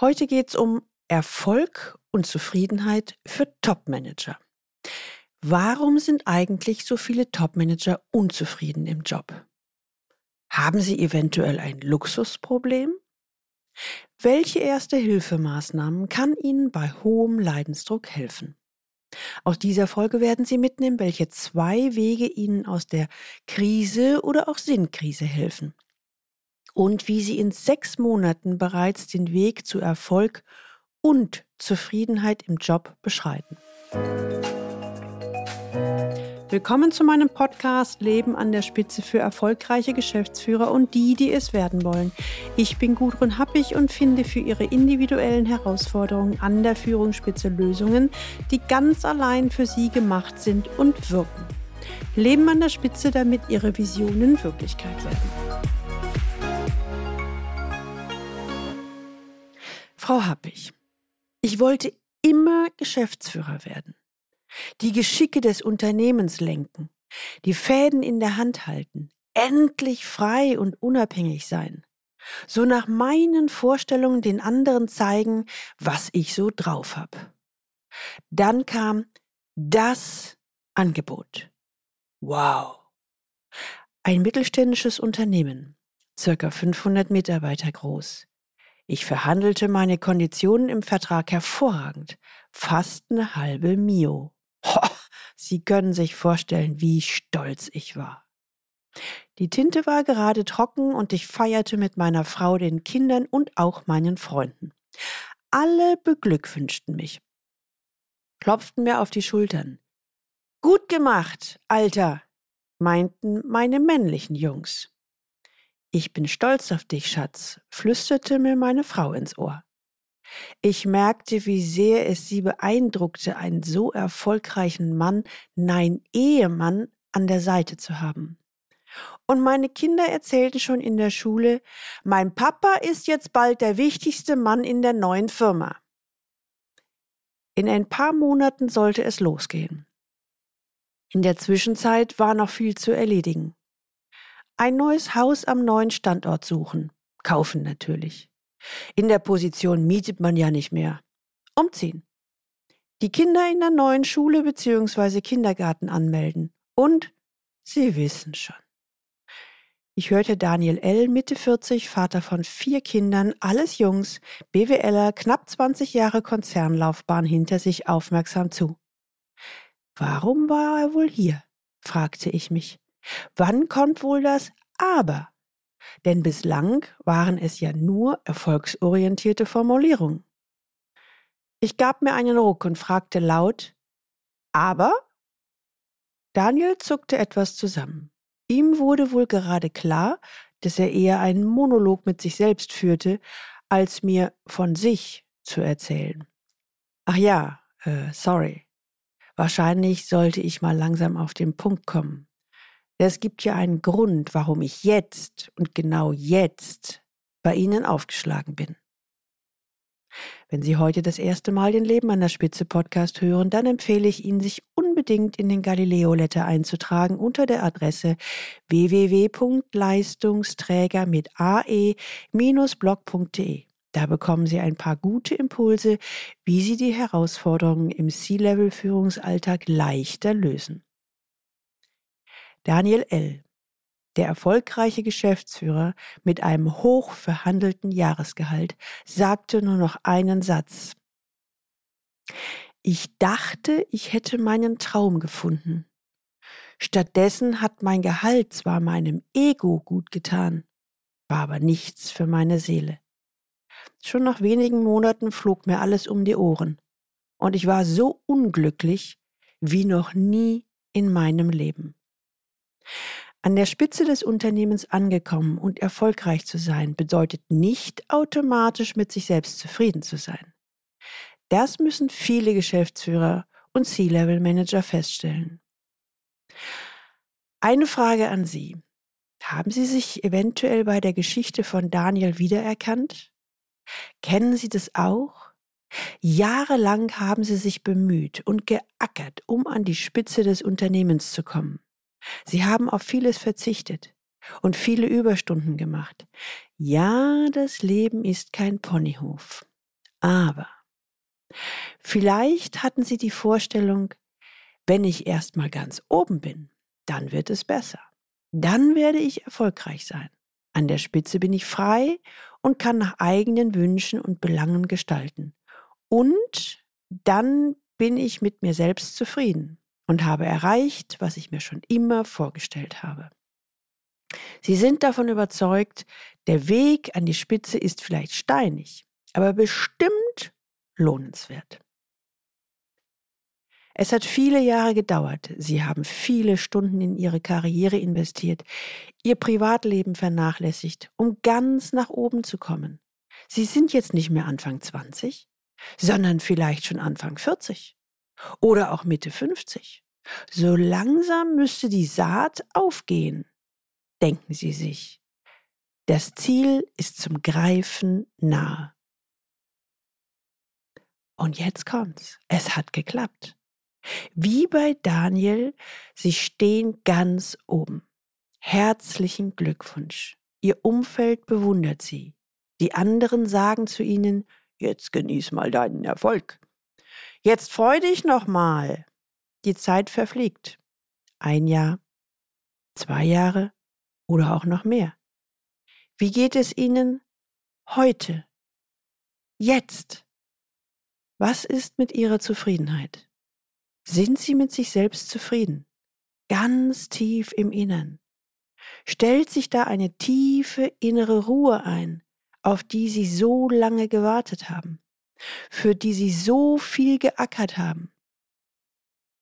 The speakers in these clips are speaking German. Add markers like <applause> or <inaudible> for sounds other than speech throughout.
Heute geht es um Erfolg und Zufriedenheit für Topmanager. Warum sind eigentlich so viele Topmanager unzufrieden im Job? Haben sie eventuell ein Luxusproblem? Welche Erste-Hilfemaßnahmen kann Ihnen bei hohem Leidensdruck helfen? Aus dieser Folge werden Sie mitnehmen, welche zwei Wege Ihnen aus der Krise oder auch Sinnkrise helfen und wie Sie in sechs Monaten bereits den Weg zu Erfolg und Zufriedenheit im Job beschreiten. Willkommen zu meinem Podcast Leben an der Spitze für erfolgreiche Geschäftsführer und die, die es werden wollen. Ich bin Gudrun Happig und finde für Ihre individuellen Herausforderungen an der Führungsspitze Lösungen, die ganz allein für Sie gemacht sind und wirken. Leben an der Spitze, damit Ihre Visionen Wirklichkeit werden. Frau Happig, ich wollte immer Geschäftsführer werden die Geschicke des Unternehmens lenken, die Fäden in der Hand halten, endlich frei und unabhängig sein, so nach meinen Vorstellungen den anderen zeigen, was ich so drauf hab. Dann kam das Angebot. Wow. Ein mittelständisches Unternehmen, circa 500 Mitarbeiter groß. Ich verhandelte meine Konditionen im Vertrag hervorragend, fast eine halbe Mio. <laughs> Ho, Sie können sich vorstellen, wie stolz ich war. Die Tinte war gerade trocken und ich feierte mit meiner Frau, den Kindern und auch meinen Freunden. Alle beglückwünschten mich, klopften mir auf die Schultern. Gut gemacht, Alter, meinten meine männlichen Jungs. Ich bin stolz auf dich, Schatz, flüsterte mir meine Frau ins Ohr. Ich merkte, wie sehr es sie beeindruckte, einen so erfolgreichen Mann, nein Ehemann, an der Seite zu haben. Und meine Kinder erzählten schon in der Schule, mein Papa ist jetzt bald der wichtigste Mann in der neuen Firma. In ein paar Monaten sollte es losgehen. In der Zwischenzeit war noch viel zu erledigen. Ein neues Haus am neuen Standort suchen, kaufen natürlich. In der Position mietet man ja nicht mehr. Umziehen. Die Kinder in der neuen Schule bzw. Kindergarten anmelden. Und Sie wissen schon. Ich hörte Daniel L., Mitte 40, Vater von vier Kindern, alles Jungs, BWLer, knapp 20 Jahre Konzernlaufbahn hinter sich aufmerksam zu. Warum war er wohl hier? fragte ich mich. Wann kommt wohl das Aber? denn bislang waren es ja nur erfolgsorientierte Formulierungen. Ich gab mir einen Ruck und fragte laut, aber? Daniel zuckte etwas zusammen. Ihm wurde wohl gerade klar, dass er eher einen Monolog mit sich selbst führte, als mir von sich zu erzählen. Ach ja, äh, sorry. Wahrscheinlich sollte ich mal langsam auf den Punkt kommen. Es gibt ja einen Grund, warum ich jetzt und genau jetzt bei Ihnen aufgeschlagen bin. Wenn Sie heute das erste Mal den Leben an der Spitze Podcast hören, dann empfehle ich Ihnen, sich unbedingt in den Galileo Letter einzutragen unter der Adresse www.leistungsträger mit ae-blog.de. Da bekommen Sie ein paar gute Impulse, wie Sie die Herausforderungen im C-Level-Führungsalltag leichter lösen. Daniel L., der erfolgreiche Geschäftsführer mit einem hoch verhandelten Jahresgehalt, sagte nur noch einen Satz. Ich dachte, ich hätte meinen Traum gefunden. Stattdessen hat mein Gehalt zwar meinem Ego gut getan, war aber nichts für meine Seele. Schon nach wenigen Monaten flog mir alles um die Ohren, und ich war so unglücklich wie noch nie in meinem Leben. An der Spitze des Unternehmens angekommen und erfolgreich zu sein, bedeutet nicht automatisch mit sich selbst zufrieden zu sein. Das müssen viele Geschäftsführer und C-Level-Manager feststellen. Eine Frage an Sie. Haben Sie sich eventuell bei der Geschichte von Daniel wiedererkannt? Kennen Sie das auch? Jahrelang haben Sie sich bemüht und geackert, um an die Spitze des Unternehmens zu kommen. Sie haben auf vieles verzichtet und viele Überstunden gemacht. Ja, das Leben ist kein Ponyhof. Aber vielleicht hatten Sie die Vorstellung, wenn ich erst mal ganz oben bin, dann wird es besser. Dann werde ich erfolgreich sein. An der Spitze bin ich frei und kann nach eigenen Wünschen und Belangen gestalten. Und dann bin ich mit mir selbst zufrieden und habe erreicht, was ich mir schon immer vorgestellt habe. Sie sind davon überzeugt, der Weg an die Spitze ist vielleicht steinig, aber bestimmt lohnenswert. Es hat viele Jahre gedauert. Sie haben viele Stunden in Ihre Karriere investiert, Ihr Privatleben vernachlässigt, um ganz nach oben zu kommen. Sie sind jetzt nicht mehr Anfang 20, sondern vielleicht schon Anfang 40 oder auch Mitte 50. So langsam müsste die Saat aufgehen, denken Sie sich. Das Ziel ist zum Greifen nahe. Und jetzt kommt's. Es hat geklappt. Wie bei Daniel, Sie stehen ganz oben. Herzlichen Glückwunsch. Ihr Umfeld bewundert Sie. Die anderen sagen zu Ihnen, jetzt genieß mal deinen Erfolg. Jetzt freu dich noch mal. Die Zeit verfliegt. Ein Jahr, zwei Jahre oder auch noch mehr. Wie geht es Ihnen heute? Jetzt? Was ist mit Ihrer Zufriedenheit? Sind Sie mit sich selbst zufrieden? Ganz tief im Innern. Stellt sich da eine tiefe innere Ruhe ein, auf die Sie so lange gewartet haben, für die Sie so viel geackert haben?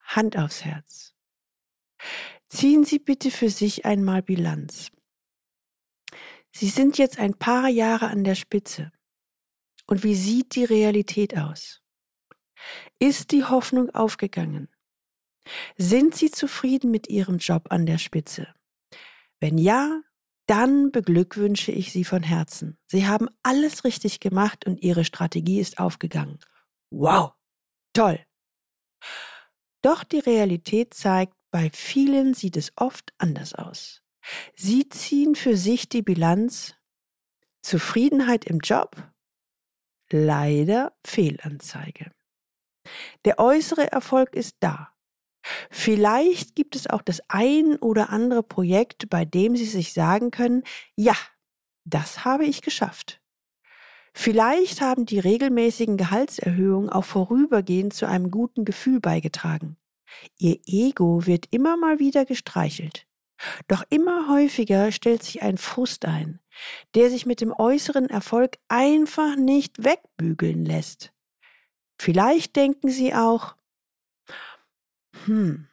Hand aufs Herz. Ziehen Sie bitte für sich einmal Bilanz. Sie sind jetzt ein paar Jahre an der Spitze. Und wie sieht die Realität aus? Ist die Hoffnung aufgegangen? Sind Sie zufrieden mit Ihrem Job an der Spitze? Wenn ja, dann beglückwünsche ich Sie von Herzen. Sie haben alles richtig gemacht und Ihre Strategie ist aufgegangen. Wow, toll. Doch die Realität zeigt, bei vielen sieht es oft anders aus. Sie ziehen für sich die Bilanz Zufriedenheit im Job, leider Fehlanzeige. Der äußere Erfolg ist da. Vielleicht gibt es auch das ein oder andere Projekt, bei dem Sie sich sagen können, ja, das habe ich geschafft. Vielleicht haben die regelmäßigen Gehaltserhöhungen auch vorübergehend zu einem guten Gefühl beigetragen. Ihr Ego wird immer mal wieder gestreichelt. Doch immer häufiger stellt sich ein Frust ein, der sich mit dem äußeren Erfolg einfach nicht wegbügeln lässt. Vielleicht denken Sie auch, hm,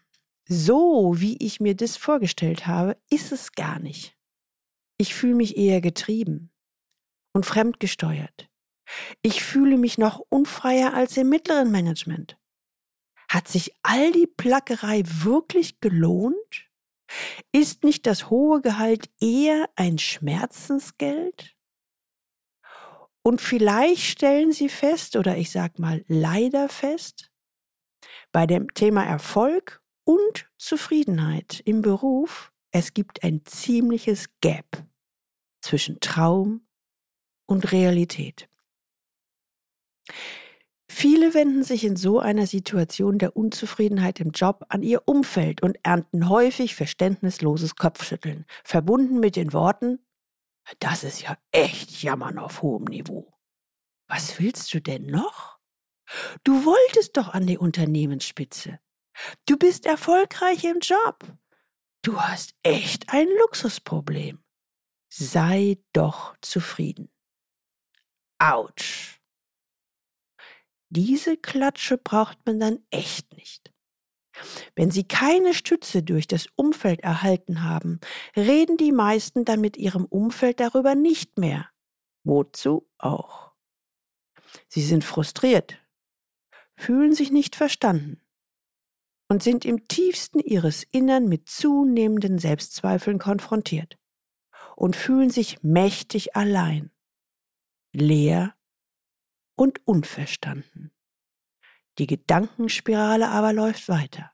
so wie ich mir das vorgestellt habe, ist es gar nicht. Ich fühle mich eher getrieben und fremdgesteuert. Ich fühle mich noch unfreier als im mittleren Management. Hat sich all die Plackerei wirklich gelohnt? Ist nicht das hohe Gehalt eher ein Schmerzensgeld? Und vielleicht stellen Sie fest, oder ich sag mal leider fest, bei dem Thema Erfolg und Zufriedenheit im Beruf, es gibt ein ziemliches Gap zwischen Traum und Realität. Viele wenden sich in so einer Situation der Unzufriedenheit im Job an ihr Umfeld und ernten häufig verständnisloses Kopfschütteln, verbunden mit den Worten, das ist ja echt Jammern auf hohem Niveau. Was willst du denn noch? Du wolltest doch an die Unternehmensspitze. Du bist erfolgreich im Job. Du hast echt ein Luxusproblem. Sei doch zufrieden. Autsch. Diese Klatsche braucht man dann echt nicht. Wenn Sie keine Stütze durch das Umfeld erhalten haben, reden die meisten dann mit ihrem Umfeld darüber nicht mehr. Wozu auch? Sie sind frustriert, fühlen sich nicht verstanden und sind im tiefsten ihres Innern mit zunehmenden Selbstzweifeln konfrontiert und fühlen sich mächtig allein, leer und unverstanden. Die Gedankenspirale aber läuft weiter.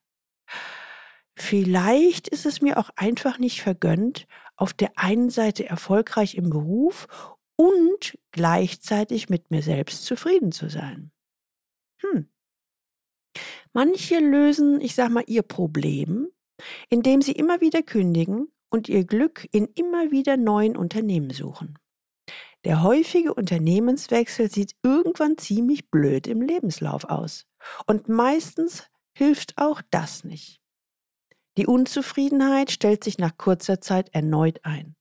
Vielleicht ist es mir auch einfach nicht vergönnt, auf der einen Seite erfolgreich im Beruf und gleichzeitig mit mir selbst zufrieden zu sein. Hm. Manche lösen, ich sag mal, ihr Problem, indem sie immer wieder kündigen und ihr Glück in immer wieder neuen Unternehmen suchen. Der häufige Unternehmenswechsel sieht irgendwann ziemlich blöd im Lebenslauf aus. Und meistens hilft auch das nicht. Die Unzufriedenheit stellt sich nach kurzer Zeit erneut ein.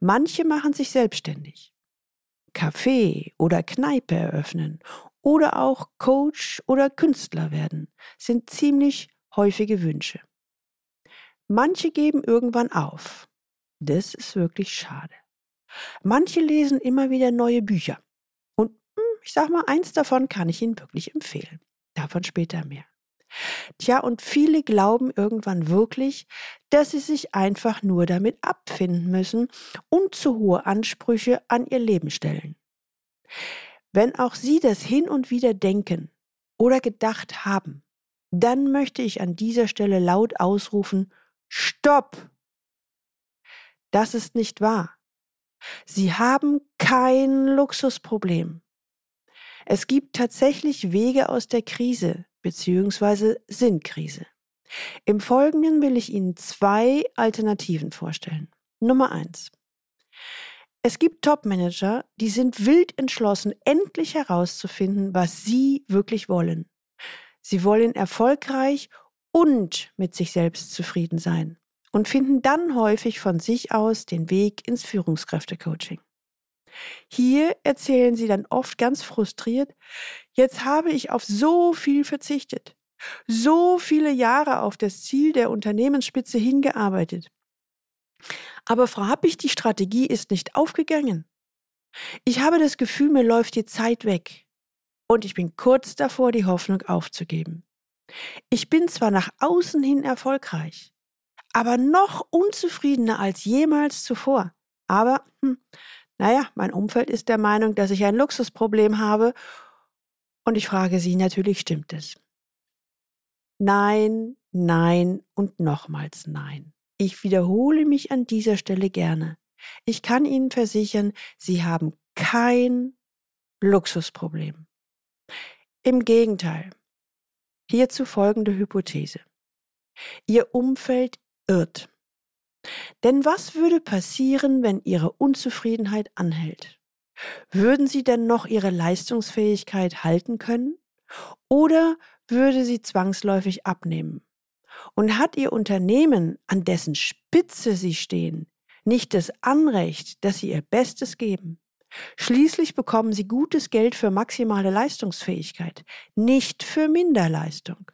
Manche machen sich selbstständig. Café oder Kneipe eröffnen oder auch Coach oder Künstler werden sind ziemlich häufige Wünsche. Manche geben irgendwann auf. Das ist wirklich schade. Manche lesen immer wieder neue Bücher. Und hm, ich sag mal, eins davon kann ich Ihnen wirklich empfehlen. Davon später mehr. Tja, und viele glauben irgendwann wirklich, dass sie sich einfach nur damit abfinden müssen und zu hohe Ansprüche an ihr Leben stellen. Wenn auch Sie das hin und wieder denken oder gedacht haben, dann möchte ich an dieser Stelle laut ausrufen, Stopp! Das ist nicht wahr. Sie haben kein Luxusproblem. Es gibt tatsächlich Wege aus der Krise bzw. Sinnkrise. Im Folgenden will ich Ihnen zwei Alternativen vorstellen. Nummer eins: Es gibt Topmanager, die sind wild entschlossen, endlich herauszufinden, was sie wirklich wollen. Sie wollen erfolgreich und mit sich selbst zufrieden sein und finden dann häufig von sich aus den Weg ins Führungskräftecoaching. Hier erzählen sie dann oft ganz frustriert, jetzt habe ich auf so viel verzichtet, so viele Jahre auf das Ziel der Unternehmensspitze hingearbeitet. Aber Frau Happig, die Strategie ist nicht aufgegangen. Ich habe das Gefühl, mir läuft die Zeit weg. Und ich bin kurz davor, die Hoffnung aufzugeben. Ich bin zwar nach außen hin erfolgreich, aber noch unzufriedener als jemals zuvor. Aber, hm, naja, mein Umfeld ist der Meinung, dass ich ein Luxusproblem habe. Und ich frage Sie natürlich, stimmt es? Nein, nein und nochmals nein. Ich wiederhole mich an dieser Stelle gerne. Ich kann Ihnen versichern, Sie haben kein Luxusproblem. Im Gegenteil. Hierzu folgende Hypothese. Ihr Umfeld irrt. Denn was würde passieren, wenn Ihre Unzufriedenheit anhält? Würden Sie denn noch Ihre Leistungsfähigkeit halten können? Oder würde sie zwangsläufig abnehmen? Und hat Ihr Unternehmen, an dessen Spitze Sie stehen, nicht das Anrecht, dass Sie Ihr Bestes geben? Schließlich bekommen Sie gutes Geld für maximale Leistungsfähigkeit, nicht für Minderleistung.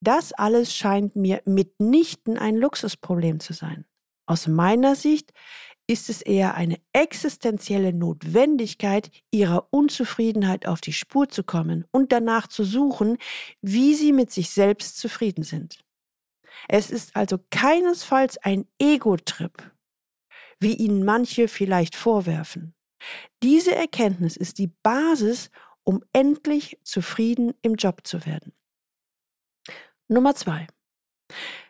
Das alles scheint mir mitnichten ein Luxusproblem zu sein. Aus meiner Sicht ist es eher eine existenzielle Notwendigkeit, ihrer Unzufriedenheit auf die Spur zu kommen und danach zu suchen, wie sie mit sich selbst zufrieden sind. Es ist also keinesfalls ein Ego-Trip, wie ihnen manche vielleicht vorwerfen. Diese Erkenntnis ist die Basis, um endlich zufrieden im Job zu werden. Nummer zwei.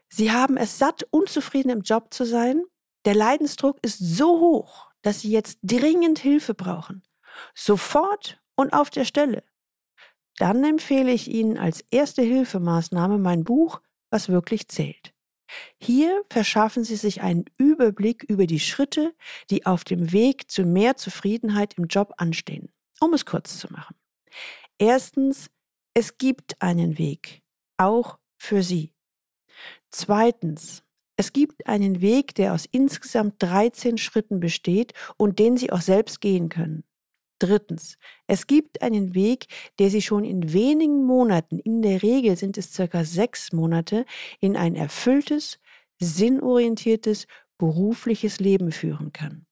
Sie haben es satt, unzufrieden im Job zu sein. Der Leidensdruck ist so hoch, dass Sie jetzt dringend Hilfe brauchen. Sofort und auf der Stelle. Dann empfehle ich Ihnen als erste Hilfemaßnahme mein Buch Was wirklich zählt. Hier verschaffen Sie sich einen Überblick über die Schritte, die auf dem Weg zu mehr Zufriedenheit im Job anstehen. Um es kurz zu machen. Erstens, es gibt einen Weg, auch für Sie. Zweitens, es gibt einen Weg, der aus insgesamt 13 Schritten besteht und den Sie auch selbst gehen können. Drittens, es gibt einen Weg, der Sie schon in wenigen Monaten, in der Regel sind es circa sechs Monate, in ein erfülltes, sinnorientiertes, berufliches Leben führen kann.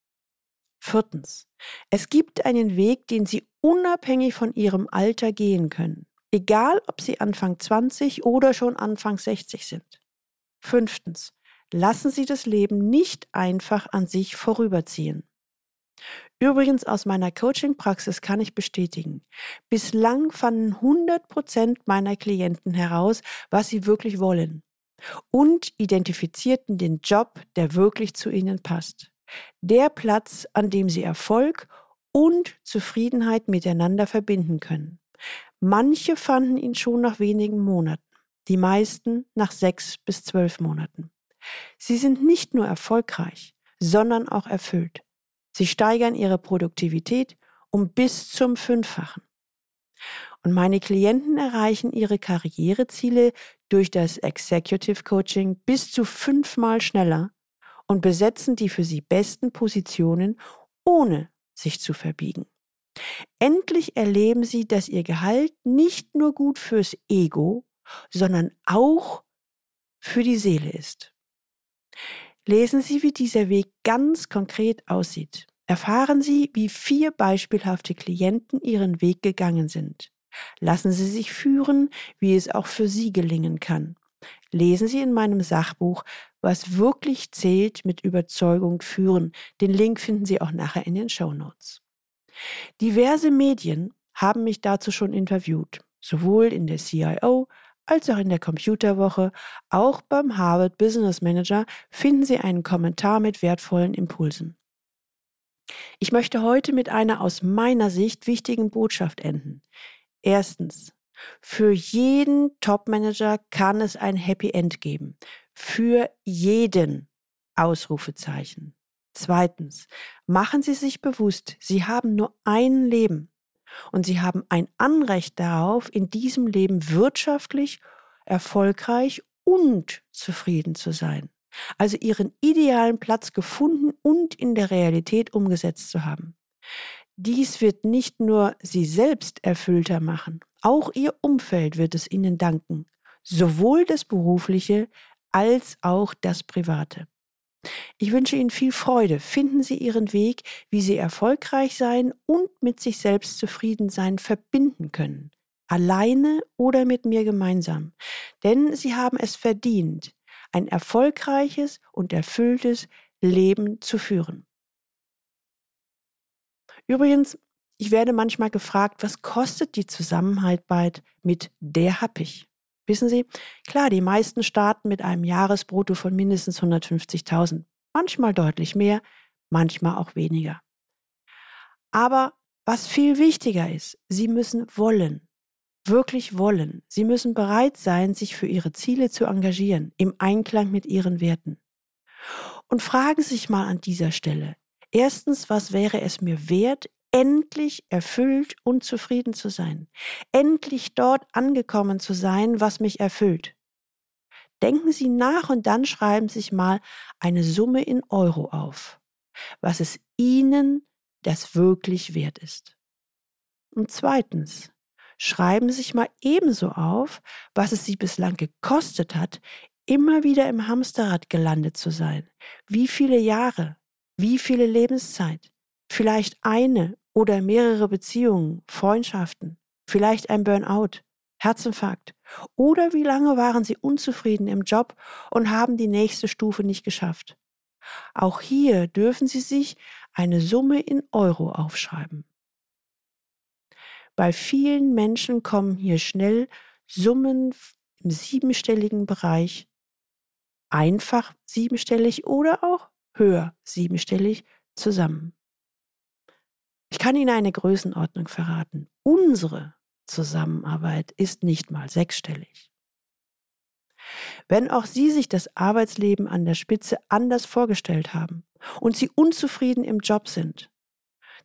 Viertens, es gibt einen Weg, den Sie unabhängig von Ihrem Alter gehen können. Egal, ob Sie Anfang 20 oder schon Anfang 60 sind. Fünftens. Lassen Sie das Leben nicht einfach an sich vorüberziehen. Übrigens aus meiner Coaching-Praxis kann ich bestätigen, bislang fanden 100 Prozent meiner Klienten heraus, was sie wirklich wollen und identifizierten den Job, der wirklich zu ihnen passt. Der Platz, an dem Sie Erfolg und Zufriedenheit miteinander verbinden können. Manche fanden ihn schon nach wenigen Monaten, die meisten nach sechs bis zwölf Monaten. Sie sind nicht nur erfolgreich, sondern auch erfüllt. Sie steigern ihre Produktivität um bis zum Fünffachen. Und meine Klienten erreichen ihre Karriereziele durch das Executive Coaching bis zu fünfmal schneller und besetzen die für sie besten Positionen, ohne sich zu verbiegen. Endlich erleben sie, dass ihr Gehalt nicht nur gut fürs Ego, sondern auch für die Seele ist. Lesen Sie, wie dieser Weg ganz konkret aussieht. Erfahren Sie, wie vier beispielhafte Klienten ihren Weg gegangen sind. Lassen Sie sich führen, wie es auch für Sie gelingen kann. Lesen Sie in meinem Sachbuch, was wirklich zählt, mit Überzeugung führen. Den Link finden Sie auch nachher in den Show Notes. Diverse Medien haben mich dazu schon interviewt, sowohl in der CIO als auch in der Computerwoche. Auch beim Harvard Business Manager finden Sie einen Kommentar mit wertvollen Impulsen. Ich möchte heute mit einer aus meiner Sicht wichtigen Botschaft enden. Erstens, für jeden Topmanager kann es ein Happy End geben. Für jeden Ausrufezeichen. Zweitens, machen Sie sich bewusst, Sie haben nur ein Leben und Sie haben ein Anrecht darauf, in diesem Leben wirtschaftlich, erfolgreich und zufrieden zu sein. Also Ihren idealen Platz gefunden und in der Realität umgesetzt zu haben. Dies wird nicht nur Sie selbst erfüllter machen, auch Ihr Umfeld wird es Ihnen danken, sowohl das berufliche als auch das private. Ich wünsche Ihnen viel Freude. Finden Sie Ihren Weg, wie Sie erfolgreich sein und mit sich selbst zufrieden sein verbinden können. Alleine oder mit mir gemeinsam. Denn Sie haben es verdient, ein erfolgreiches und erfülltes Leben zu führen. Übrigens, ich werde manchmal gefragt, was kostet die Zusammenarbeit mit der Happig? Wissen Sie, klar, die meisten starten mit einem Jahresbrutto von mindestens 150.000. Manchmal deutlich mehr, manchmal auch weniger. Aber was viel wichtiger ist, Sie müssen wollen, wirklich wollen. Sie müssen bereit sein, sich für Ihre Ziele zu engagieren, im Einklang mit Ihren Werten. Und fragen Sie sich mal an dieser Stelle, erstens, was wäre es mir wert, endlich erfüllt und zufrieden zu sein, endlich dort angekommen zu sein, was mich erfüllt. Denken Sie nach und dann schreiben Sie sich mal eine Summe in Euro auf, was es Ihnen das wirklich wert ist. Und zweitens, schreiben Sie sich mal ebenso auf, was es Sie bislang gekostet hat, immer wieder im Hamsterrad gelandet zu sein. Wie viele Jahre, wie viele Lebenszeit, vielleicht eine oder mehrere Beziehungen, Freundschaften, vielleicht ein Burnout, Herzinfarkt. Oder wie lange waren Sie unzufrieden im Job und haben die nächste Stufe nicht geschafft? Auch hier dürfen Sie sich eine Summe in Euro aufschreiben. Bei vielen Menschen kommen hier schnell Summen im siebenstelligen Bereich, einfach siebenstellig oder auch höher siebenstellig zusammen. Ich kann Ihnen eine Größenordnung verraten. Unsere Zusammenarbeit ist nicht mal sechsstellig. Wenn auch Sie sich das Arbeitsleben an der Spitze anders vorgestellt haben und Sie unzufrieden im Job sind,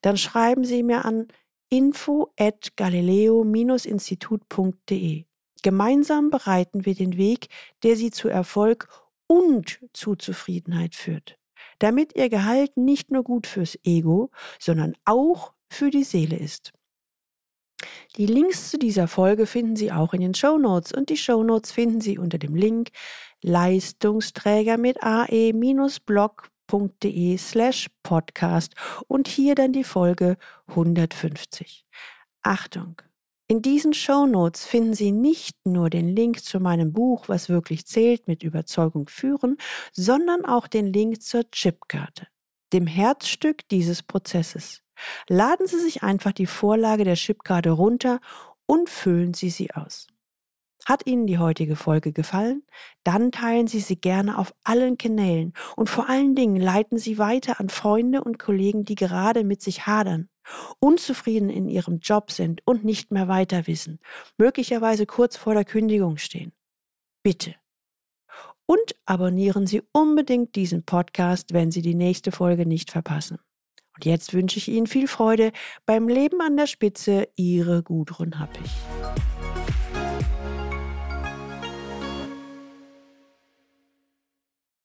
dann schreiben Sie mir an info at galileo-institut.de. Gemeinsam bereiten wir den Weg, der Sie zu Erfolg und zu Zufriedenheit führt damit ihr Gehalt nicht nur gut fürs Ego, sondern auch für die Seele ist. Die Links zu dieser Folge finden Sie auch in den Show Notes und die Show Notes finden Sie unter dem Link Leistungsträger mit ae-blog.de slash podcast und hier dann die Folge 150. Achtung! In diesen Show Notes finden Sie nicht nur den Link zu meinem Buch Was wirklich zählt mit Überzeugung führen, sondern auch den Link zur Chipkarte, dem Herzstück dieses Prozesses. Laden Sie sich einfach die Vorlage der Chipkarte runter und füllen Sie sie aus. Hat Ihnen die heutige Folge gefallen? Dann teilen Sie sie gerne auf allen Kanälen und vor allen Dingen leiten Sie weiter an Freunde und Kollegen, die gerade mit sich hadern, unzufrieden in ihrem Job sind und nicht mehr weiter wissen, möglicherweise kurz vor der Kündigung stehen. Bitte. Und abonnieren Sie unbedingt diesen Podcast, wenn Sie die nächste Folge nicht verpassen. Und jetzt wünsche ich Ihnen viel Freude beim Leben an der Spitze. Ihre Gudrun Happig.